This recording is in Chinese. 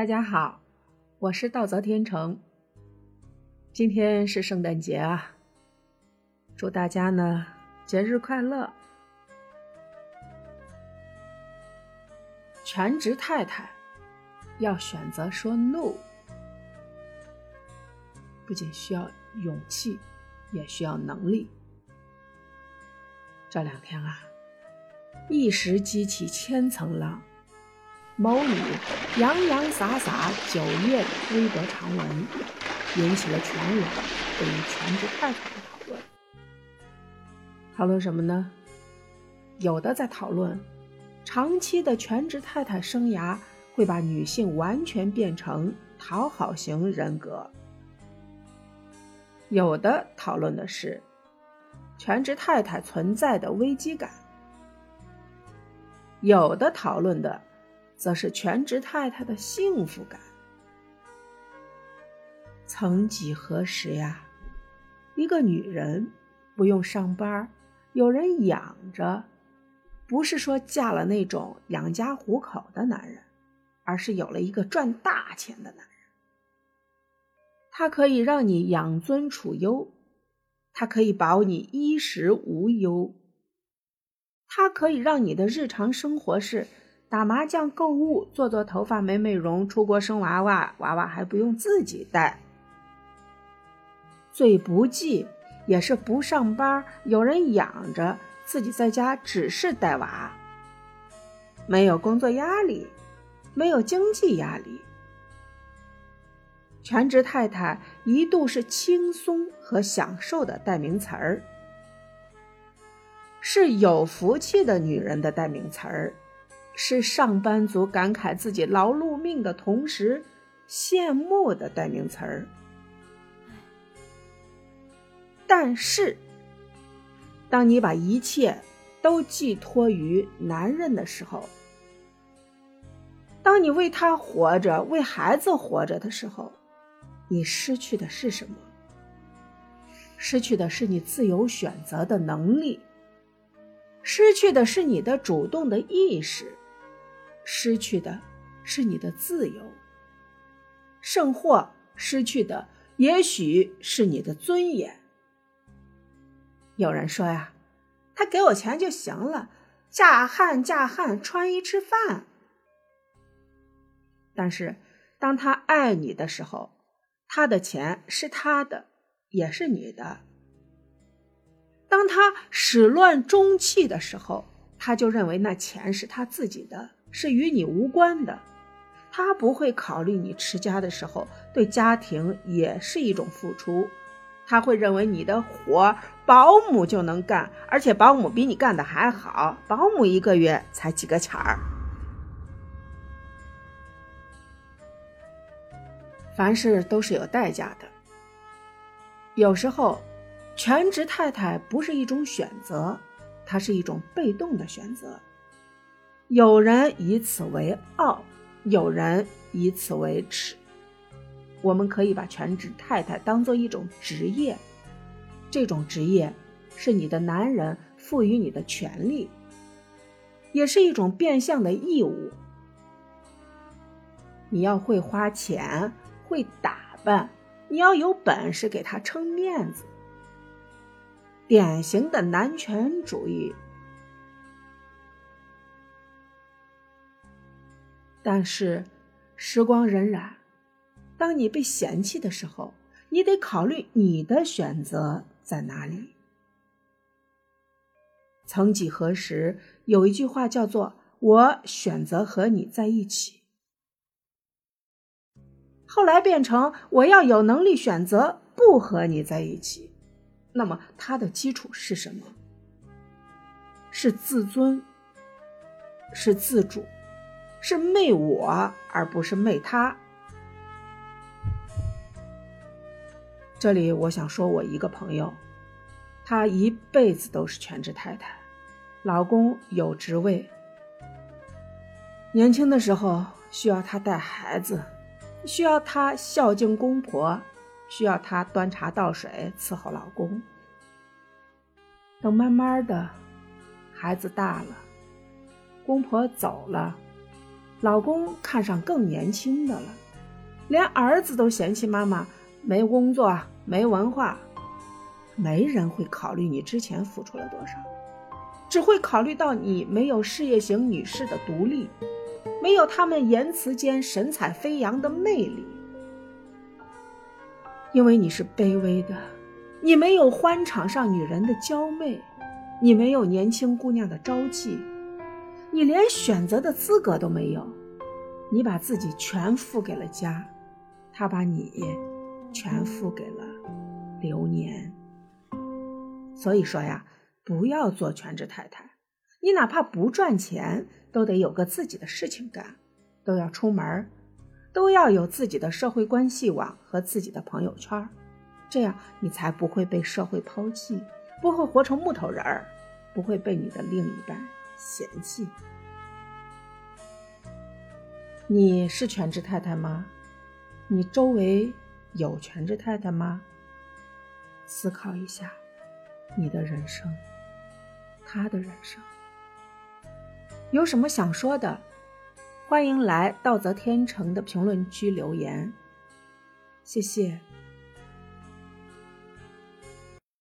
大家好，我是道泽天成。今天是圣诞节啊，祝大家呢节日快乐。全职太太要选择说 “no”，不仅需要勇气，也需要能力。这两天啊，一时激起千层浪，某女洋洋洒洒九页的微博长文，引起了全网对于全职太太的讨论。讨论什么呢？有的在讨论，长期的全职太太生涯会把女性完全变成讨好型人格；有的讨论的是。全职太太存在的危机感，有的讨论的则是全职太太的幸福感。曾几何时呀，一个女人不用上班，有人养着，不是说嫁了那种养家糊口的男人，而是有了一个赚大钱的男人，他可以让你养尊处优。他可以保你衣食无忧，他可以让你的日常生活是打麻将、购物、做做头发、美美容、出国生娃娃，娃娃还不用自己带。最不济也是不上班，有人养着，自己在家只是带娃，没有工作压力，没有经济压力。全职太太一度是轻松和享受的代名词儿，是有福气的女人的代名词儿，是上班族感慨自己劳碌命的同时羡慕的代名词儿。但是，当你把一切都寄托于男人的时候，当你为他活着、为孩子活着的时候，你失去的是什么？失去的是你自由选择的能力，失去的是你的主动的意识，失去的是你的自由，甚或失去的也许是你的尊严。有人说呀，他给我钱就行了，嫁汉嫁汉，穿衣吃饭。但是当他爱你的时候，他的钱是他的，也是你的。当他始乱终弃的时候，他就认为那钱是他自己的，是与你无关的。他不会考虑你持家的时候对家庭也是一种付出。他会认为你的活保姆就能干，而且保姆比你干的还好。保姆一个月才几个钱儿。凡事都是有代价的。有时候，全职太太不是一种选择，它是一种被动的选择。有人以此为傲，有人以此为耻。我们可以把全职太太当做一种职业，这种职业是你的男人赋予你的权利，也是一种变相的义务。你要会花钱。会打扮，你要有本事给他撑面子。典型的男权主义。但是，时光荏苒，当你被嫌弃的时候，你得考虑你的选择在哪里。曾几何时，有一句话叫做“我选择和你在一起”。后来变成我要有能力选择不和你在一起，那么它的基础是什么？是自尊，是自主，是媚我而不是媚他。这里我想说，我一个朋友，她一辈子都是全职太太，老公有职位，年轻的时候需要她带孩子。需要她孝敬公婆，需要她端茶倒水伺候老公。等慢慢的，孩子大了，公婆走了，老公看上更年轻的了，连儿子都嫌弃妈妈没工作、没文化。没人会考虑你之前付出了多少，只会考虑到你没有事业型女士的独立，没有他们言辞间神采飞扬的魅力。因为你是卑微的，你没有欢场上女人的娇媚，你没有年轻姑娘的朝气，你连选择的资格都没有。你把自己全付给了家，他把你全付给了流年。所以说呀，不要做全职太太。你哪怕不赚钱，都得有个自己的事情干，都要出门，都要有自己的社会关系网和自己的朋友圈，这样你才不会被社会抛弃，不会活成木头人儿，不会被你的另一半嫌弃。你是全职太太吗？你周围有全职太太吗？思考一下。你的人生，他的人生，有什么想说的？欢迎来道泽天成的评论区留言，谢谢。